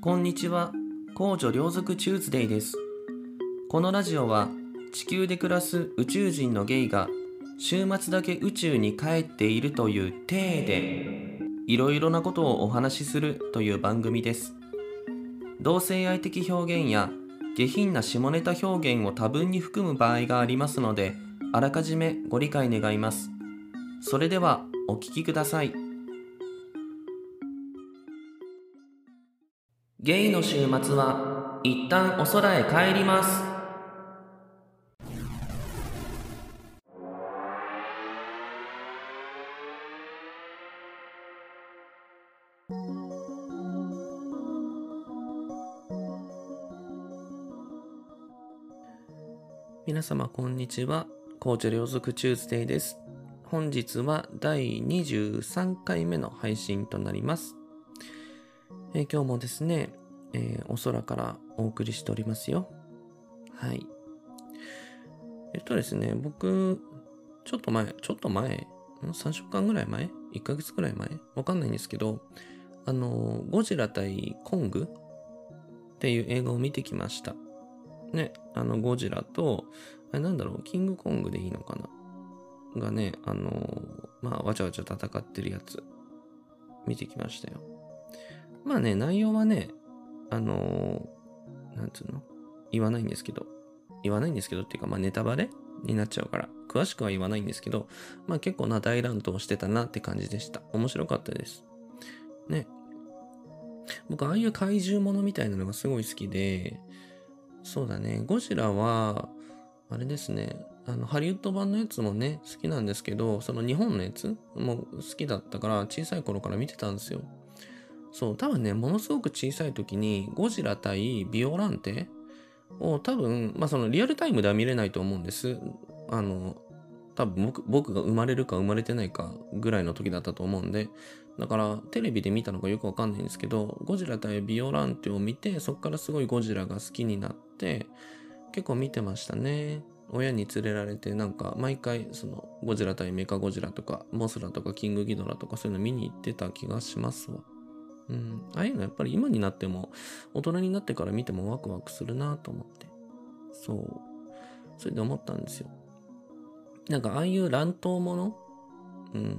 こんにちは。公女両族チューズデイです。このラジオは地球で暮らす宇宙人のゲイが週末だけ宇宙に帰っているという体でいろいろなことをお話しするという番組です。同性愛的表現や下品な下ネタ表現を多分に含む場合がありますので、あらかじめご理解願います。それではお聞きください。ゲイの週末は一旦お空へ帰ります。皆様こんにちは。紅茶両族チューズデイです。本日は第23回目の配信となります。え今日もですね、えーお空からお送りしておりますよ。はい。えっとですね、僕、ちょっと前、ちょっと前、?3 週間ぐらい前 ?1 ヶ月ぐらい前？わかんないんですけど、あの、ゴジラ対コング？っていう映画を見てきました。ね、あの、ゴジラと、あれなんだろう、キングコングでいいのかな？がね、あの、まあ、わちゃわちゃ戦ってるやつ、見てきましたよ。まあね、内容はね、あのーなんつうの？言わないんですけど、言わないんですけどっていうか、まあネタバレになっちゃうから、詳しくは言わないんですけど、まあ結構な大乱闘してたなって感じでした。面白かったです。ね。僕、ああいう怪獣ものみたいなのがすごい好きで、そうだね、ゴジラは、あれですね、あの、ハリウッド版のやつもね、好きなんですけど、その日本のやつも好きだったから、小さい頃から見てたんですよ。そう、多分ね、ものすごく小さい時に、ゴジラ対ビオランテを多分、まあそのリアルタイムでは見れないと思うんです。あの、多分僕僕が生まれるか生まれてないかぐらいの時だったと思うんで、だからテレビで見たのかよくわかんないんですけど、ゴジラ対ビオランテを見て、そっからすごいゴジラが好きになって、結構見てましたね。親に連れられて、なんか毎回そのゴジラ対メカゴジラとか、モスラとかキングギドラとかそういうの見に行ってた気がしますわ。うん。ああいうのやっぱり今になっても、大人になってから見てもワクワクするなと思って。そう。それで思ったんですよ。なんかああいう乱闘ものうん。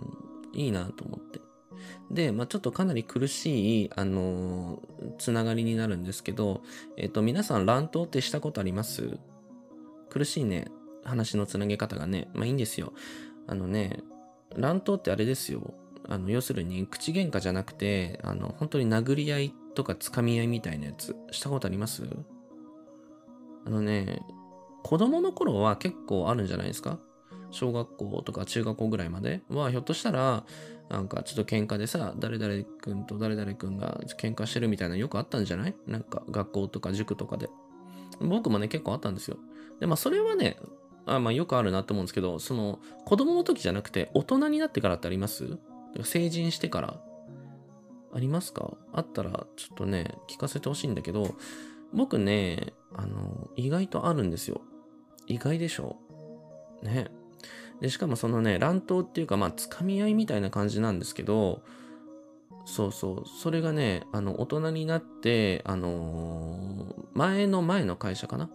いいなと思って。で、まあちょっとかなり苦しい、あのーつながりになるんですけど、えっ、と、皆さん乱闘ってしたことあります？苦しいね。話のつなげ方がね。まあいいんですよ。あのね、乱闘ってあれですよ。あの、要するに、口喧嘩じゃなくて、あの、本当に殴り合いとか掴み合いみたいなやつ、したことあります？あのね、子供の頃は結構あるんじゃないですか？小学校とか中学校ぐらいまで？は、ひょっとしたら、なんかちょっと喧嘩でさ、誰々君と誰々君が喧嘩してるみたいなよくあったんじゃない？なんか学校とか塾とかで。僕もね、結構あったんですよ。で、まあそれはね、あまあよくあるなと思うんですけど、その子供の時じゃなくて大人になってからってあります？成人してからありますか？あったらちょっとね、聞かせてほしいんだけど、僕ね、あの、意外とあるんですよ。意外でしょね。で、しかもそのね、乱闘っていうか、まあ、つかみ合いみたいな感じなんですけど、そうそう、それがね、あの、大人になって、あのー前の前の会社かな？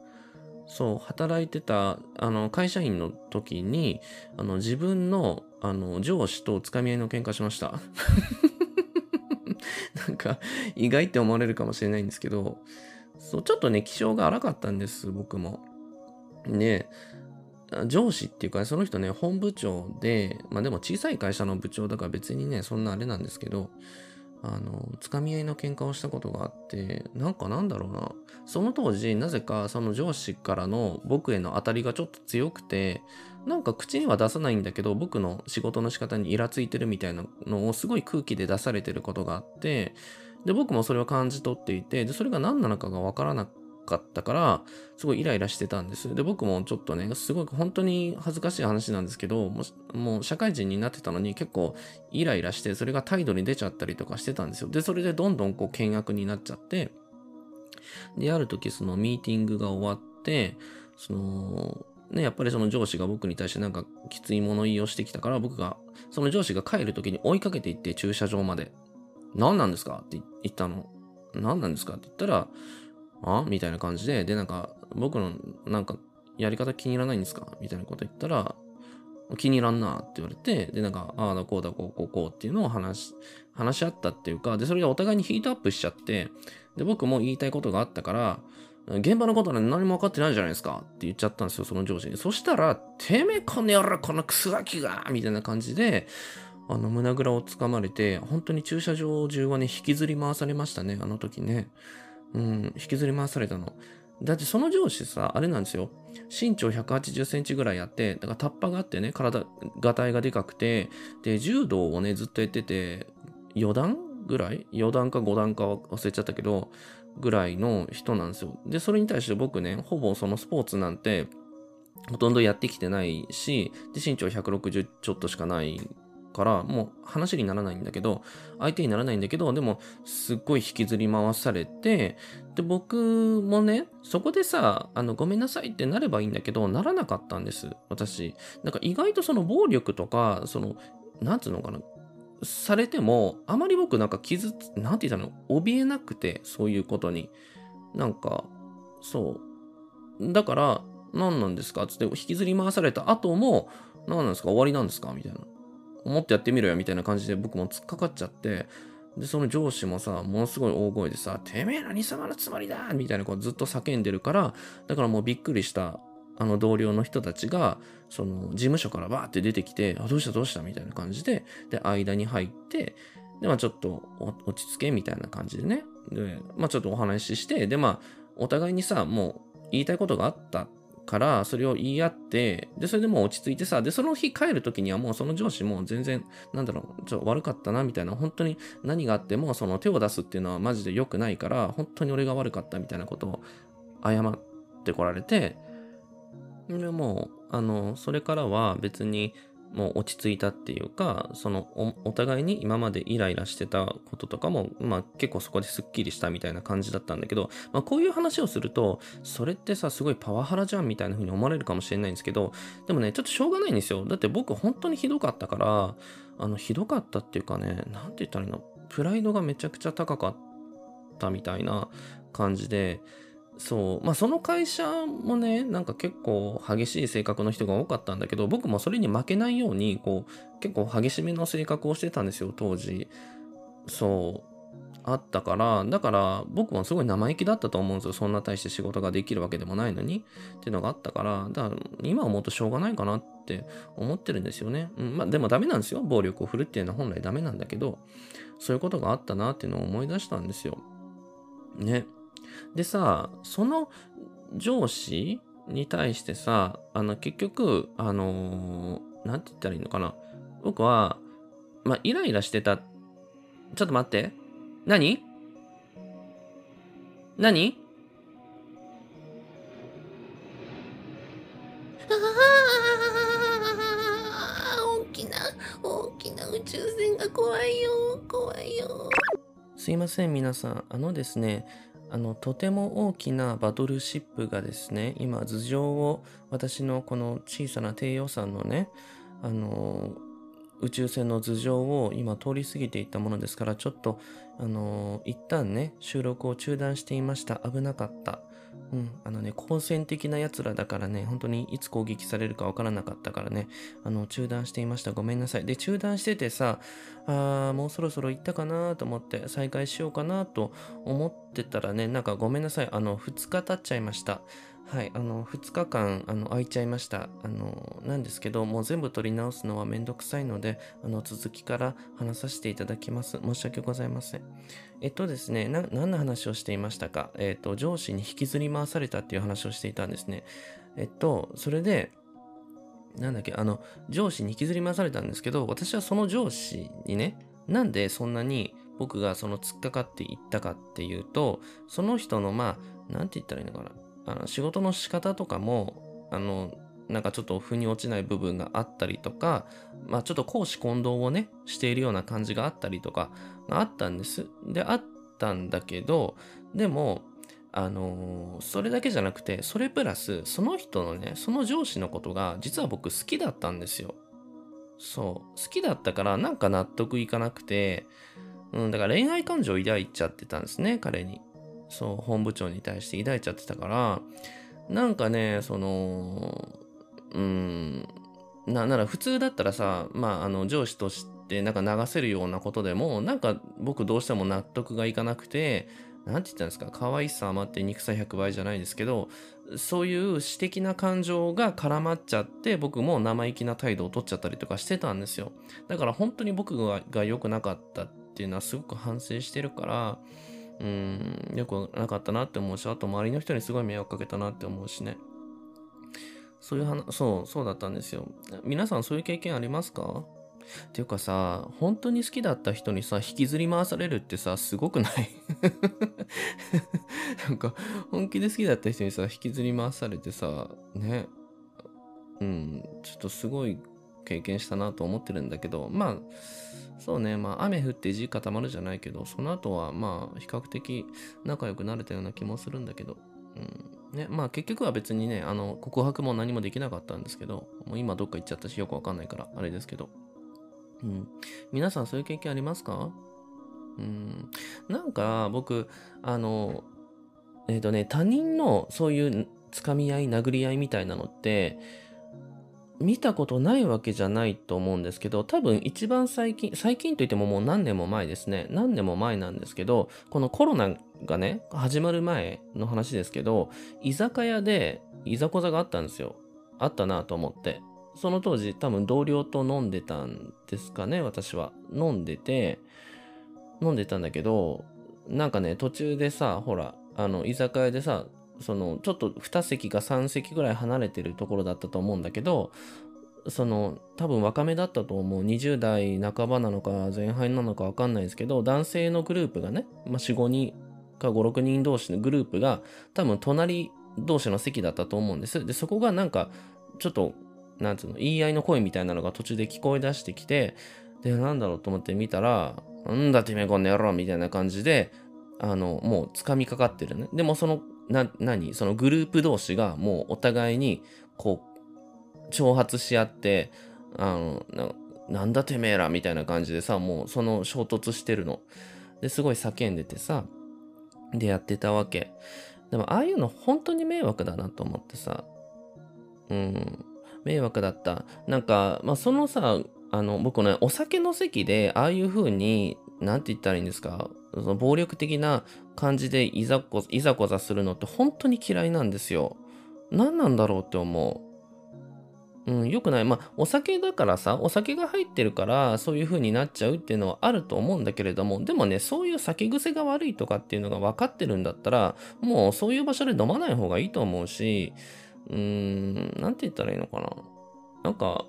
そう、働いてた、あの、会社員の時に、あの、自分の、あの、上司とつかみ合いの喧嘩しました。なんか、意外って思われるかもしれないんですけど、そう、ちょっとね、気性が荒かったんです、僕も。で、上司っていうか、その人ね、本部長で、まあでも小さい会社の部長だから別にね、そんなあれなんですけど、あの、つかみ合いの喧嘩をしたことがあって、なんかなんだろうな。その当時、なぜかその上司からの僕への当たりがちょっと強くて、なんか口には出さないんだけど、僕の仕事の仕方にイラついてるみたいなのをすごい空気で出されてることがあって、で、僕もそれを感じ取っていて、で、それが何なのかがわからなくかったから、すごいイライラしてたんです。で、僕もちょっとね、すごい本当に恥ずかしい話なんですけど、もうもう社会人になってたのに結構イライラして、それが態度に出ちゃったりとかしてたんですよ。で、それでどんどんこう険悪になっちゃって、で、ある時そのミーティングが終わって、その、ね、やっぱりその上司が僕に対してなんかきつい物言いをしてきたから、僕が、その上司が帰る時に追いかけていって駐車場まで。何なんですか？って言ったの。何なんですか？って言ったら、あ？みたいな感じで、で、なんか、僕の、なんか、やり方気に入らないんですか？みたいなこと言ったら、気に入らんなって言われて、で、なんか、ああだこうだこうこうこうっていうのを話し話し合ったっていうか、で、それがお互いにヒートアップしちゃって、で、僕も言いたいことがあったから、現場のことなん何も分かってないじゃないですかって言っちゃったんですよ、その上司に。そしたら、てめえこの野郎、このクソガキがみたいな感じで、あの、胸ぐらをつかまれて、本当に駐車場中はね、引きずり回されましたね、あの時ね。うん、引きずり回されたの。だってその上司さ、あれなんですよ。身長180センチぐらいあって、だからタッパがあってね、体、がたいがでかくて、で、柔道をね、ずっとやってて、4段ぐらい ?4 段か5段か忘れちゃったけど、ぐらいの人なんですよ。で、それに対して僕ね、ほぼそのスポーツなんて、ほとんどやってきてないし、で、身長160ちょっとしかないから、もう話にならないんだけど、相手にならないんだけど、でも、すっごい引きずり回されて、で、僕もね、そこでさ、あの、ごめんなさいってなればいいんだけど、ならなかったんです、私。なんか意外とその暴力とか、その、なんつうのかな、されても、あまり僕なんか傷つ、なんて言ったの、怯えなくて、そういうことに。なんか、そう。だから、何なんですか？つって引きずり回された後も、何なんですか？終わりなんですか？みたいな。思ってやってみろよみたいな感じで僕も突っかかっちゃって、で、その上司もさ、ものすごい大声でさ、てめえ何様のつもりだみたいなこうずっと叫んでるから、だからもうびっくりしたあの同僚の人たちが、その事務所からバーって出てきて、あ、どうしたどうした？みたいな感じで、で、間に入って、で、まあちょっと落ち着けみたいな感じでね。で、まあちょっとお話しして、で、まあお互いにさ、もう言いたいことがあったから、それを言い合って、で、それでもう落ち着いてさ、で、その日帰る時にはもうその上司も全然、なんだろう、ちょ悪かったな、みたいな、本当に何があっても、その手を出すっていうのはマジで良くないから、本当に俺が悪かったみたいなことを謝ってこられて、でもう、あの、それからは別に、もう落ち着いたっていうか、そのお互いに今までイライラしてたこととかも、まあ結構そこですっきりしたみたいな感じだったんだけど、まあこういう話をすると、それってさ、すごいパワハラじゃんみたいな風に思われるかもしれないんですけど、でもね、ちょっとしょうがないんですよ。だって僕本当にひどかったから、あの、ひどかったっていうかね、なんて言ったらいいの、プライドがめちゃくちゃ高かったみたいな感じで、そう。まあその会社もね、なんか結構激しい性格の人が多かったんだけど、僕もそれに負けないように、こう、結構激しめの性格をしてたんですよ、当時。そう。あったから、だから僕もすごい生意気だったと思うんですよ。そんな大して仕事ができるわけでもないのに。っていうのがあったから、だから今思うとしょうがないかなって思ってるんですよね。うん、まあでもダメなんですよ。暴力を振るっていうのは本来ダメなんだけど、そういうことがあったなっていうのを思い出したんですよ。ね。でさ、その上司に対してさ、あの、結局、あのー、なんて言ったらいいのかな。僕は、まあ、イライラしてた。ちょっと待って。何？何？大きな、大きな宇宙船が怖いよ、怖いよ。すいません、皆さん。あのですね、あのとても大きなバトルシップがですね今頭上を私のこの小さな低予算のねあの宇宙船の頭上を今通り過ぎていったものですからちょっとあの一旦ね収録を中断していました。危なかった。うん、あのね、好戦的な奴らだからね、本当にいつ攻撃されるかわからなかったからね、あの、中断していました。ごめんなさい。で、中断しててさ、あーもうそろそろ行ったかなと思って再開しようかなと思ってたらね、なんかごめんなさい。あの、2日経っちゃいました。はい、あの、2日間、あの、空いちゃいました。あの、なんですけど、もう全部取り直すのはめんどくさいので、あの、続きから話させていただきます。申し訳ございません。えっとですね、何の話をしていましたか？えっと、上司に引きずり回されたっていう話をしていたんですね。えっと、それで、なんだっけ、あの、上司に引きずり回されたんですけど、私はその上司にね、なんでそんなに僕がその突っかかっていったかっていうと、その人のまあ、なんて言ったらいいのかな。あの仕事の仕方とかも、あの、なんかちょっと腑に落ちない部分があったりとか、まあちょっと公私混同をね、しているような感じがあったりとか、あったんです。で、あったんだけど、でも、あのー、それだけじゃなくて、それプラス、その人のね、その上司のことが、実は僕好きだったんですよ。そう。好きだったから、なんか納得いかなくて、うん、だから恋愛感情を抱いちゃってたんですね、彼に。そう、本部長に対して抱いちゃってたから、なんかね、その、うん、な、なら普通だったらさ、まあ、あの、上司としてなんか流せるようなことでも、なんか僕どうしても納得がいかなくて、なんて言ったんですか、可愛さ余って憎さ100倍じゃないですけど、そういう私的な感情が絡まっちゃって、僕も生意気な態度を取っちゃったりとかしてたんですよ。だから本当に僕がが良くなかったっていうのはすごく反省してるから、うん、よくなかったなって思うし、あと周りの人にすごい迷惑かけたなって思うしね。そういう話、そう、そうだったんですよ。皆さんそういう経験ありますか？っていうかさ、本当に好きだった人にさ、引きずり回されるってさ、すごくない？なんか、本気で好きだった人にさ、引きずり回されてさ、ね。うん、ちょっとすごい経験したなと思ってるんだけど、まあ、そうね、まあ、雨降って地固まるじゃないけど、その後は、まあ、比較的仲良くなれたような気もするんだけど、うん。ね、まあ、結局は別にね、あの、告白も何もできなかったんですけど、もう今どっか行っちゃったし、よくわかんないから、あれですけど。うん。皆さんそういう経験ありますか？うん。なんか、僕、あの、えっ、とね、他人のそういうつかみ合い、殴り合いみたいなのって、見たことないわけじゃないと思うんですけど、多分一番最近、最近といってももう何年も前ですね。何年も前なんですけど、このコロナがね、始まる前の話ですけど、居酒屋でいざこざがあったんですよ。あったなと思って。その当時多分同僚と飲んでたんですかね、私は。飲んでて、飲んでたんだけど、なんかね、途中でさ、ほら、あの、居酒屋でさ、その、ちょっと2席か3席ぐらい離れてるところだったと思うんだけど、その、多分若めだったと思う。20代半ばなのか前半なのかわかんないですけど、男性のグループがね、まあ、4、5人か5、6人同士のグループが、多分隣同士の席だったと思うんです。で、そこがなんか、ちょっと、なんつうの、言い合いの声みたいなのが途中で聞こえ出してきて、で、なんだろうと思って見たら、なんだてめえこの野郎みたいな感じで、あの、もう掴みかかってるね。でもその、な、何？そのグループ同士がもうお互いに、こう、挑発し合って、あの、なんだてめえらみたいな感じでさ、もうその衝突してるの。で、すごい叫んでてさ、でやってたわけ。でも、ああいうの本当に迷惑だなと思ってさ、うん、迷惑だった。なんか、まあ、そのさ、あの、僕ね、お酒の席で、ああいう風に、なんて言ったらいいんですか、その暴力的な感じでいざこ、いざこざするのって本当に嫌いなんですよ。何なんだろうって思う。うん、よくない。まあ、お酒だからさ、お酒が入ってるから、そういう風になっちゃうっていうのはあると思うんだけれども、でもね、そういう酒癖が悪いとかっていうのが分かってるんだったら、もうそういう場所で飲まない方がいいと思うし、うーん、なんて言ったらいいのかな。なんか、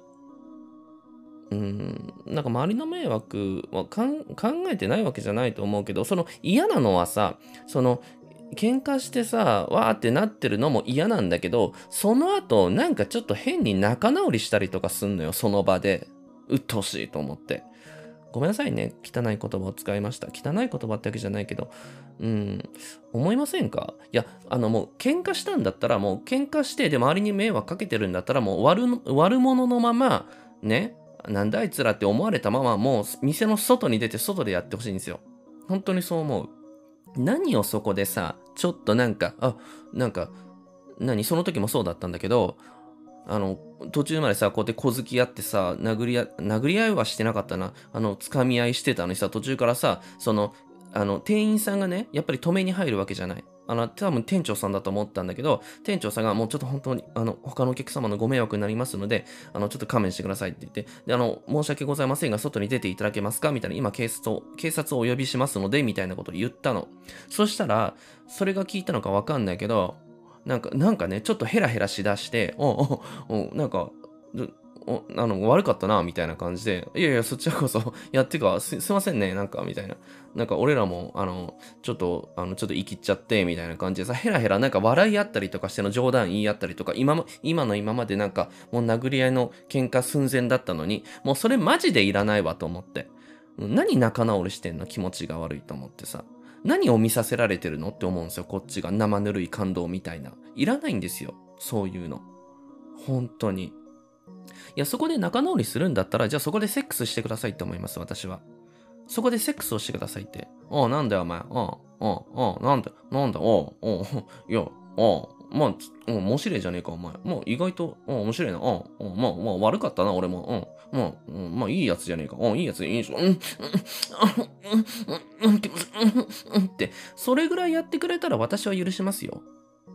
うん、なんか周りの迷惑は考えてないわけじゃないと思うけど、その嫌なのはさ、その、喧嘩してさ、わーってなってるのも嫌なんだけど、その後、なんかちょっと変に仲直りしたりとかすんのよ、その場で。鬱陶しいと思って。ごめんなさいね。汚い言葉を使いました。汚い言葉ってわけじゃないけど、うん、思いませんか？いや、あのもう喧嘩したんだったらもう喧嘩して、で周りに迷惑かけてるんだったらもう悪悪者のまま、ね、なんだあいつらって思われたままもう店の外に出て外でやってほしいんですよ。本当にそう思う。何をそこでさ、ちょっとなんか、あ、なんか、何その時もそうだったんだけど、あの、途中までさ、こうやって小突き合ってさ、殴り合、殴り合いはしてなかったな。あの、掴み合いしてたのにさ、途中からさ、その、あの、店員さんがね、やっぱり止めに入るわけじゃない。あの、多分店長さんだと思ったんだけど、店長さんがもうちょっと本当に、あの、他のお客様のご迷惑になりますので、あの、ちょっと勘弁してくださいって言って、で、あの、申し訳ございませんが、外に出ていただけますかみたいな、今警察を、警察をお呼びしますので、みたいなことを言ったの。そしたら、それが聞いたのかわかんないけど、なんか、なんかね、ちょっとヘラヘラしだして、おおおなんか、あの悪かったなみたいな感じで、いやいや、そっちらこそ、やってかす、すいませんね、なんか、みたいな。なんか、俺らも、あの、ちょっと、あの、ちょっと生きっちゃって、みたいな感じでさ、ヘラヘラ、なんか笑い合ったりとかしての冗談言い合ったりとか、今も、今の今までなんか、もう殴り合いの喧嘩寸前だったのに、もうそれマジでいらないわと思って。何仲直りしてんの？気持ちが悪いと思ってさ。何を見させられてるのって思うんですよ、こっちが。生ぬるい感動みたいな。いらないんですよ、そういうの。本当に。いや、そこで仲直りするんだったら、じゃあそこでセックスしてくださいって思います、私は。そこでセックスをしてくださいって。おうなんだよお前。おうおうおうなんだなんだおうおういや、おうまあ、お面白いじゃねえか、お前。もう意外と、お面白いな。おうおまあ、まあ、悪かったな、俺も。うん。まあ、う、まあ、いいやつじゃねえか。うん、いいやつ、いいやつ。うん、うん、うん、うん、うん、気持ちいいうん、うんって、それぐらいやってくれたら私は許しますよ。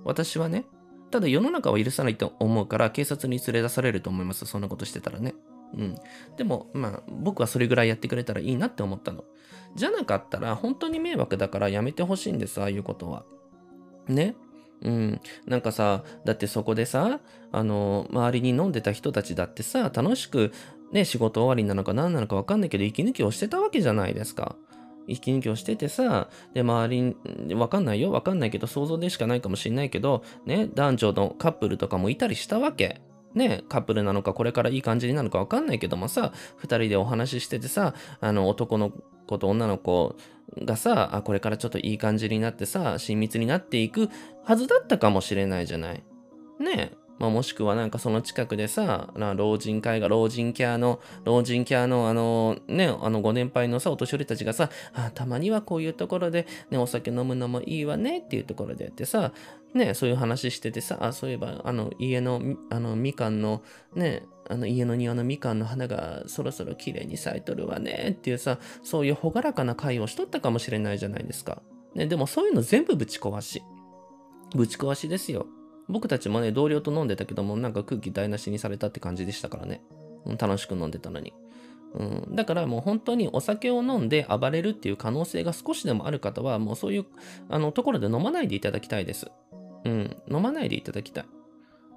私はね。ただ世の中は許さないと思うから警察に連れ出されると思います。そんなことしてたらね。うん。でも、まあ、僕はそれぐらいやってくれたらいいなって思ったの。じゃなかったら、本当に迷惑だからやめてほしいんです、ああいうことは。ね。うん。なんかさ、だってそこでさ、あの、周りに飲んでた人たちだってさ、楽しく、ね、仕事終わりなのか何なのか分かんないけど、息抜きをしてたわけじゃないですか。息抜きをしててさ、で、周りに、わかんないよ、わかんないけど、想像でしかないかもしんないけど、ね、男女のカップルとかもいたりしたわけ。ね、カップルなのか、これからいい感じになるのかわかんないけどもさ、二人でお話ししててさ、あの、男の子と女の子がさ、あ、これからちょっといい感じになってさ、親密になっていくはずだったかもしれないじゃない。ねまあ、もしくはなんかその近くでさ、老人会が老人キャーの、老人キャーのあのね、あのご年配のさ、お年寄りたちがさ、あたまにはこういうところでね、お酒飲むのもいいわねっていうところでやってさ、ね、そういう話しててさ、あ、そういえばあの家の、あのみかんのね、あの家の庭のみかんの花がそろそろ綺麗に咲いとるわねっていうさ、そういう朗らかな会をしとったかもしれないじゃないですか。ね、でもそういうの全部ぶち壊し。ぶち壊しですよ。僕たちもね、同僚と飲んでたけども、なんか空気台無しにされたって感じでしたからね。うん楽しく飲んでたのに。うん、だからもう本当にお酒を飲んで暴れるっていう可能性が少しでもある方は、もうそういうあのところで飲まないでいただきたいです。うん、飲まないでいただきたい。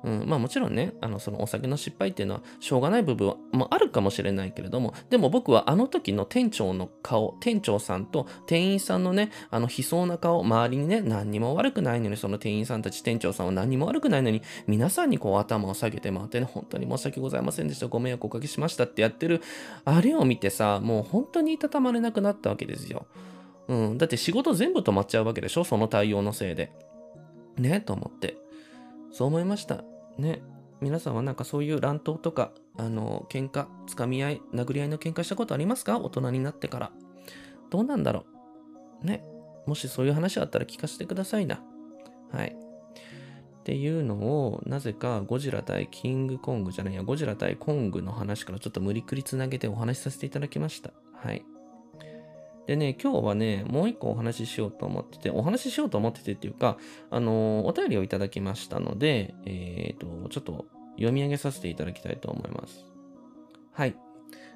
うん、まあもちろんね、あのそのお酒の失敗っていうのはしょうがない部分は、まあ、あるかもしれないけれども、でも僕はあの時の店長の顔、店長さんと店員さんのね、あの悲壮な顔、周りにね、何にも悪くないのに、その店員さんたち、店長さんは何にも悪くないのに、皆さんにこう頭を下げて回ってね、本当に申し訳ございませんでした、ご迷惑おかけしましたってやってる、あれを見てさ、もう本当にいたたまれなくなったわけですよ。うん、だって仕事全部止まっちゃうわけでしょ、その対応のせいで。ね、と思って。そう思いました。ね。皆さんはなんかそういう乱闘とか、あの、喧嘩、つかみ合い、殴り合いの喧嘩したことありますか？大人になってから。どうなんだろう？ね。もしそういう話あったら聞かせてくださいな。はい。っていうのを、なぜかゴジラ対キングコングじゃないや、ゴジラ対コングの話からちょっと無理くりつなげてお話しさせていただきました。はい。でね、今日はね、もう一個お話ししようと思ってて、お話ししようと思っててっていうか、あのーお便りをいただきましたので、えっ、と、ちょっと読み上げさせていただきたいと思います。はい。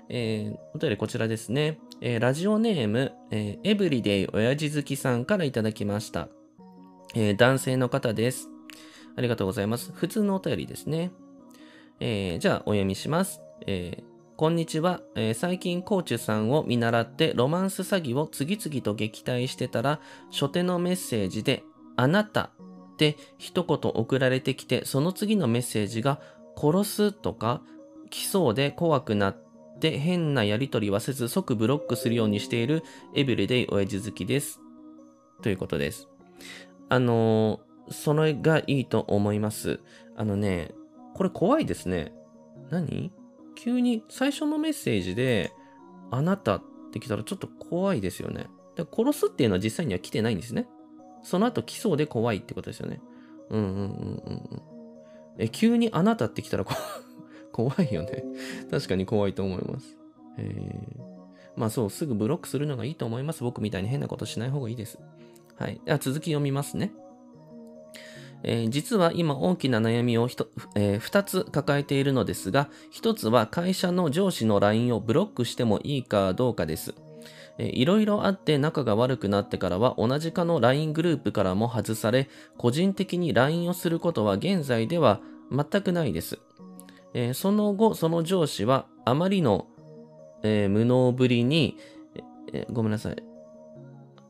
えー、お便りこちらですね。えーラジオネーム、えーエブリデイ親父好きさんからいただきました。えー男性の方です。ありがとうございます。普通のお便りですね。えーじゃあ、お読みします。えーこんにちは、えー最近コーチュさんを見習ってロマンス詐欺を次々と撃退してたら、初手のメッセージで、あなたって一言送られてきて、その次のメッセージが、殺すとか、来そうで怖くなって変なやりとりはせず即ブロックするようにしているエブリデイ親父好きです。ということです。あのーそれがいいと思います。あのね、これ怖いですね。何？急に最初のメッセージで、あなたって来たらちょっと怖いですよね。で殺すっていうのは実際には来てないんですね。その後来そうで怖いってことですよね。うんうんうんうんうん。え、急にあなたって来たら 怖いよね。確かに怖いと思います。えー、まあそう、すぐブロックするのがいいと思います。僕みたいに変なことしない方がいいです。はい。では続き読みますね。えー実は今大きな悩みをひと、え2つ抱えているのですが、1つは会社の上司の LINE をブロックしてもいいかどうかです。いろいろあって仲が悪くなってからは同じ課の LINE グループからも外され、個人的に LINE をすることは現在では全くないです。えーその後、その上司はあまりの、えー無能ぶりに、えーごめんなさい。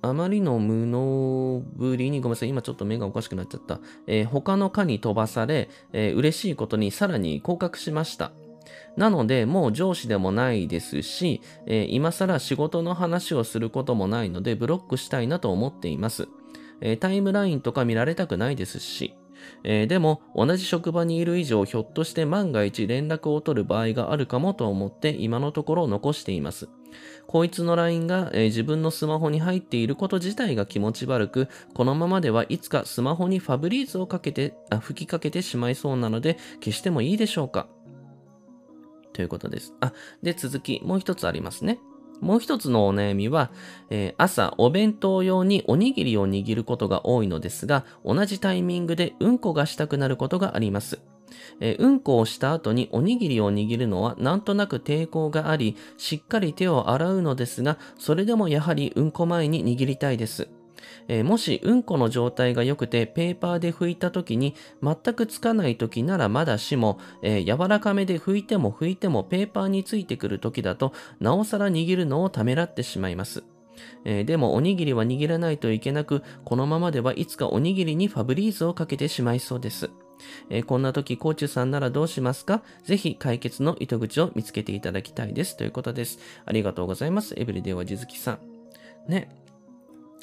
あまりの無能ぶりに、ごめんなさい、今ちょっと目がおかしくなっちゃった。えー他の科に飛ばされ、えー嬉しいことにさらに降格しました。なので、もう上司でもないですし、えー今更仕事の話をすることもないので、ブロックしたいなと思っています。えータイムラインとか見られたくないですし、えーでも、同じ職場にいる以上、ひょっとして万が一連絡を取る場合があるかもと思って、今のところ残しています。こいつの LINE が、えー自分のスマホに入っていること自体が気持ち悪く、このままではいつかスマホにファブリーズをかけて、あ吹きかけてしまいそうなので、消してもいいでしょうかということです。あ、で、続き、もう一つありますね。もう一つのお悩みは、えー朝お弁当用におにぎりを握ることが多いのですが、同じタイミングでうんこがしたくなることがあります。えーうんこをした後におにぎりを握るのはなんとなく抵抗があり、しっかり手を洗うのですが、それでもやはりうんこ前に握りたいです。えーもしうんこの状態が良くてペーパーで拭いた時に全くつかない時ならまだしも、えー柔らかめで拭いても拭いてもペーパーについてくる時だとなおさら握るのをためらってしまいます。えーでもおにぎりは握らないといけなく、このままではいつかおにぎりにファブリーズをかけてしまいそうです。えーこんな時、コーチュさんならどうしますか？ぜひ解決の糸口を見つけていただきたいです。ということです。ありがとうございます。エブリデイはじづきさん。ね。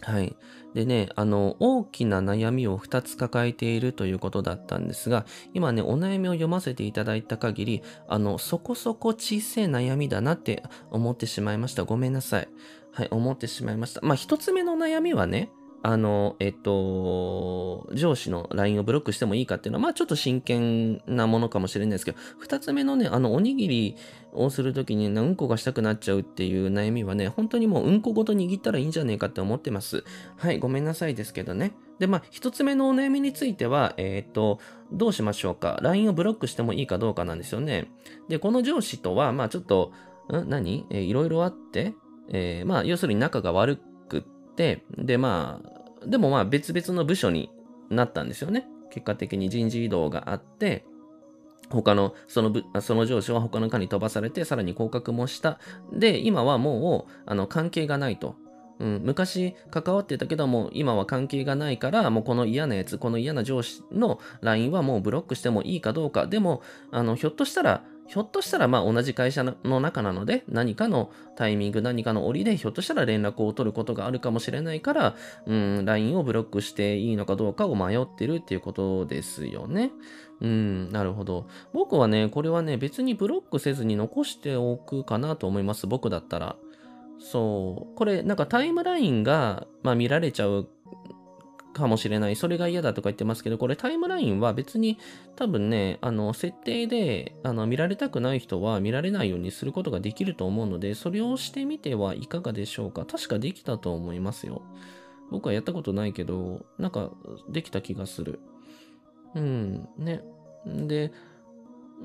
はい。でね、あの、大きな悩みを2つ抱えているということだったんですが、今ね、お悩みを読ませていただいた限り、あの、そこそこ小さい悩みだなって思ってしまいました。ごめんなさい。はい、思ってしまいました。まあ、1つ目の悩みはね、あの、えっと、上司の LINE をブロックしてもいいかっていうのは、まあちょっと真剣なものかもしれないですけど、二つ目のね、あの、おにぎりをするときにね、うんこがしたくなっちゃうっていう悩みはね、本当にもううんこごと握ったらいいんじゃねえかって思ってます。はい、ごめんなさいですけどね。で、まあ一つ目のお悩みについては、えっと、どうしましょうか。LINE をブロックしてもいいかどうかなんですよね。で、この上司とは、まあちょっと、ん何？えーいろいろあって、えーまあ要するに仲が悪くって、で、まあ、でもまあ別々の部署になったんですよね。結果的に人事異動があって、他の、その部、その上司は他の課に飛ばされて、さらに降格もした。で、今はもう、あの、関係がないと。うん、昔関わってたけども、今は関係がないから、もうこの嫌なやつ、この嫌な上司の LINE はもうブロックしてもいいかどうか。でも、あの、ひょっとしたら、ひょっとしたら、まあ同じ会社の中なので、何かのタイミング、何かの折で、ひょっとしたら連絡を取ることがあるかもしれないから、うん、LINE をブロックしていいのかどうかを迷ってるっていうことですよね。うん、なるほど。僕はね、これはね、別にブロックせずに残しておくかなと思います。僕だったら。そう。これ、なんかタイムラインが、まあ見られちゃうかもしれない。それが嫌だとか言ってますけど、これタイムラインは別に多分ね、あの、設定で、あの、見られたくない人は見られないようにすることができると思うので、それをしてみてはいかがでしょうか。確かできたと思いますよ。僕はやったことないけど、なんかできた気がする。うん、ね。で、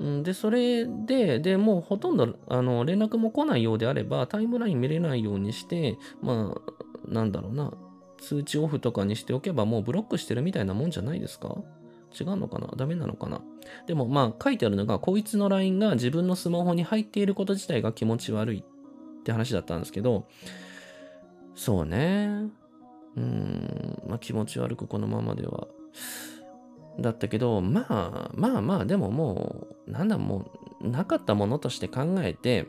んで、それで、で、もうほとんど、あの、連絡も来ないようであれば、タイムライン見れないようにして、まあ、なんだろうな、通知オフとかにしておけばもうブロックしてるみたいなもんじゃないですか？違うのかな？ダメなのかな？でもまあ書いてあるのが、こいつの LINE が自分のスマホに入っていること自体が気持ち悪いって話だったんですけど、そうね。うーん、まあ気持ち悪くこのままでは。だったけど、まあまあまあ、でももう、なんだ、もう、なかったものとして考えて、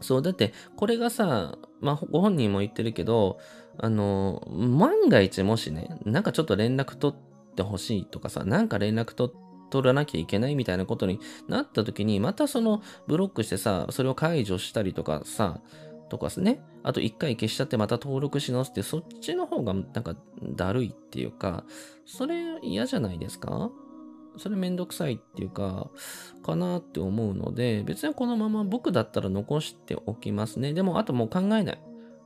そう、だって、これがさ、まあ、ご本人も言ってるけど、あの、万が一もしね、なんかちょっと連絡取ってほしいとかさ、なんか連絡取取らなきゃいけないみたいなことになった時に、またそのブロックしてさ、それを解除したりとかさ、とかですね。あと一回消しちゃってまた登録し直すって、そっちの方がなんかだるいっていうか、それ嫌じゃないですか？それめんどくさいっていうか、かなって思うので、別にこのまま僕だったら残しておきますね。でも、あともう考えない。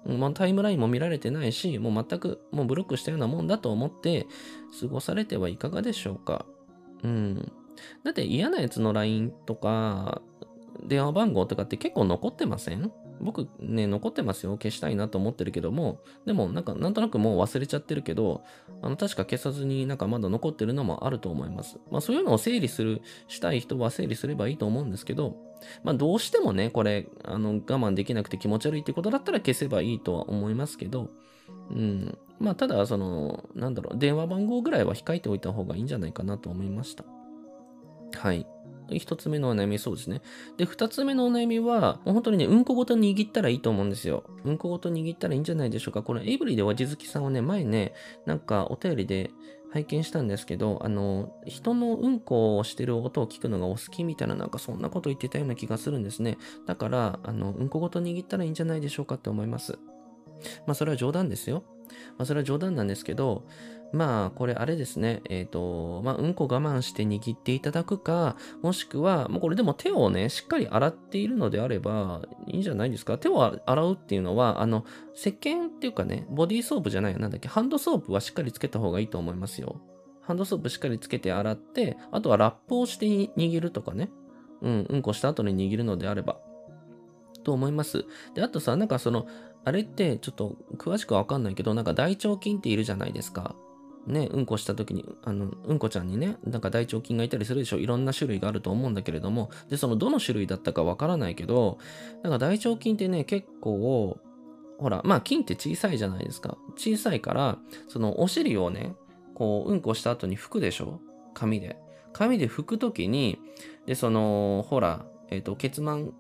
まあ、タイムラインも見られてないし、もう全くもうブロックしたようなもんだと思って過ごされてはいかがでしょうか。うん。だって嫌なやつの LINE とか、電話番号とかって結構残ってません？僕ね、残ってますよ。消したいなと思ってるけども、でもなんかなんとなくもう忘れちゃってるけど、あの確か消さずになんかまだ残ってるのもあると思います。まあそういうのを整理する、したい人は整理すればいいと思うんですけど、まあどうしてもね、これ、あの我慢できなくて気持ち悪いってことだったら消せばいいとは思いますけど、うん。まあただ、その、なんだろう、電話番号ぐらいは控えておいた方がいいんじゃないかなと思いました。はい。一つ目のお悩みそうですね。で、二つ目のお悩みは、もう本当にね、うんこごと握ったらいいと思うんですよ。うんこごと握ったらいいんじゃないでしょうか。このエイブリーでわじずきさんをね、前ね、なんかお便りで拝見したんですけど、あの、人のうんこをしてる音を聞くのがお好きみたいな、なんかそんなこと言ってたような気がするんですね。だから、あの、うんこごと握ったらいいんじゃないでしょうかって思います。まあ、それは冗談ですよ。まあ、それは冗談なんですけど、まあ、これあれですね。えっ、と、まあ、うんこ我慢して握っていただくか、もしくは、もうこれでも手をね、しっかり洗っているのであれば、いいんじゃないですか。手を洗うっていうのは、あの、石鹸っていうかね、ボディーソープじゃないよ。なんだっけ、ハンドソープはしっかりつけた方がいいと思いますよ。ハンドソープしっかりつけて洗って、あとはラップをして握るとかね。うん、うんこした後に握るのであれば。と思います。で、あとさ、なんかその、あれってちょっと詳しくはわかんないけど、なんか大腸菌っているじゃないですか。ね、うんこした時に、あの、うんこちゃんにね、なんか大腸菌がいたりするでしょ。いろんな種類があると思うんだけれども、で、そのどの種類だったかわからないけど、なんか大腸菌ってね、結構、ほら、まあ菌って小さいじゃないですか。小さいから、そのお尻をね、こう、うんこした後に拭くでしょ紙で。紙で拭くときに、で、その、ほら、えっ、と、血満、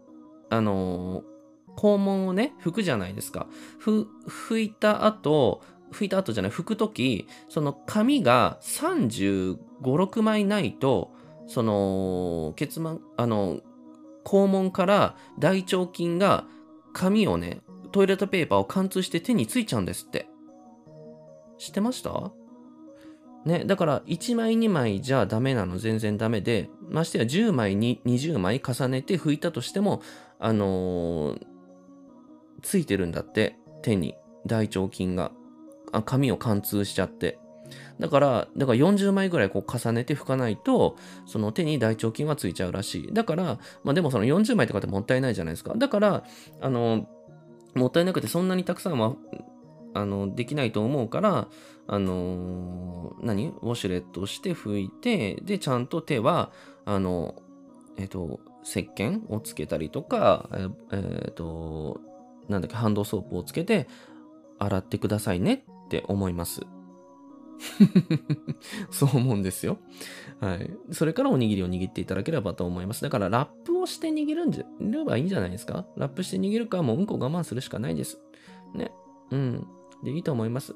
あのー肛門をね、拭くじゃないですか。ふ、拭いた後、拭いた後じゃない、拭くとき、その紙が35、6枚ないと、その、血満、あの、肛門から大腸菌が紙をね、トイレットペーパーを貫通して手についちゃうんですって。知ってました？ね、だから1枚2枚じゃダメなの全然ダメで、ましてや10枚に20枚重ねて拭いたとしても、あのーついてるんだって、手に大腸菌が。あ紙を貫通しちゃって。だから、だから40枚ぐらいこう重ねて拭かないと、その手に大腸菌はついちゃうらしい。だから、まあでもその40枚とかってもったいないじゃないですか。だから、あの、もったいなくてそんなにたくさんは、あの、できないと思うから、あの何？ウォシュレットして拭いて、で、ちゃんと手は、あの、えっ、と、石鹸をつけたりとか、えっ、えーと、なんだっけ、ハンドソープをつけて洗ってくださいねって思います。そう思うんですよ。はい。それからおにぎりを握っていただければと思います。だからラップをして握るんじゃればいいんじゃないですか？ラップして握るかもううんこ我慢するしかないです。ね。うん。で、いいと思います。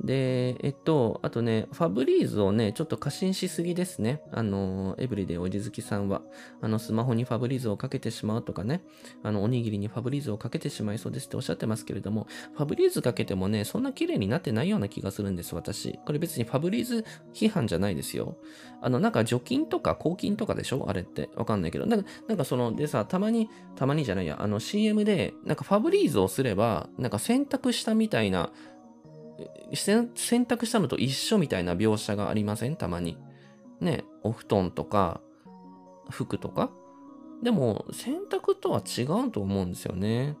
で、えっと、あとね、ファブリーズをね、ちょっと過信しすぎですね。あの、エブリデイおじずきさんは。あの、スマホにファブリーズをかけてしまうとかね、あの、おにぎりにファブリーズをかけてしまいそうですっておっしゃってますけれども、ファブリーズかけてもね、そんな綺麗になってないような気がするんです、私。これ別にファブリーズ批判じゃないですよ。あの、なんか除菌とか抗菌とかでしょ？あれって。わかんないけど。なんか、なんかその、でさ、たまに、たまにじゃないや、あの CM で、なんかファブリーズをすれば、なんか洗濯したみたいな、洗濯したのと一緒みたいな描写がありません？たまに。ね、お布団とか、服とか？でも、洗濯とは違うと思うんですよね。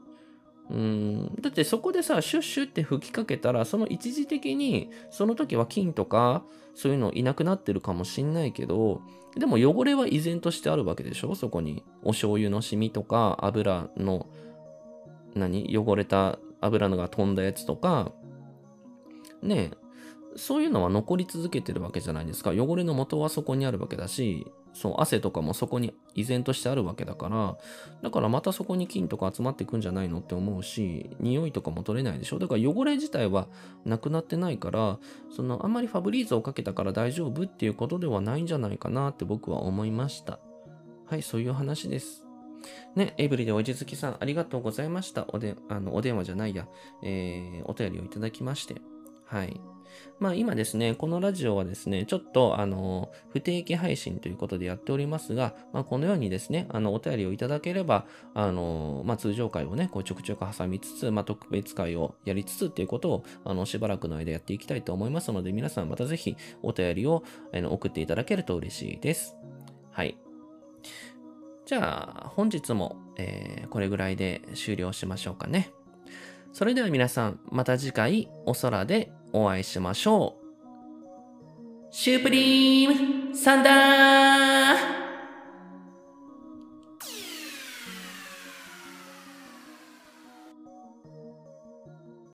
うん。だってそこでさ、シュッシュって吹きかけたら、その一時的に、その時は菌とか、そういうのいなくなってるかもしんないけど、でも汚れは依然としてあるわけでしょ？そこに。お醤油のシミとか、油の、何？汚れた油のが飛んだやつとか、ね、そういうのは残り続けてるわけじゃないですか。汚れの元はそこにあるわけだし、そう、汗とかもそこに依然としてあるわけだから、だからまたそこに菌とか集まってくんじゃないのって思うし、匂いとかも取れないでしょ。だから汚れ自体はなくなってないから、そのあんまりファブリーズをかけたから大丈夫っていうことではないんじゃないかなって僕は思いました。はい、そういう話です。ね、エブリでおじずきさん、ありがとうございました。おで、あの、お電話じゃないや、えー、お便りをいただきまして。はい。まあ今ですね、このラジオはですね、ちょっとあの、不定期配信ということでやっておりますが、まあこのようにですね、あの、お便りをいただければ、あの、まあ通常回をね、こうちょくちょく挟みつつ、まあ特別回をやりつつっていうことを、あの、しばらくの間やっていきたいと思いますので、皆さんまたぜひお便りをあの送っていただけると嬉しいです。はい。じゃあ、本日も、えーこれぐらいで終了しましょうかね。それでは皆さん、また次回お空でお会いしましょう。シュープリームサンダー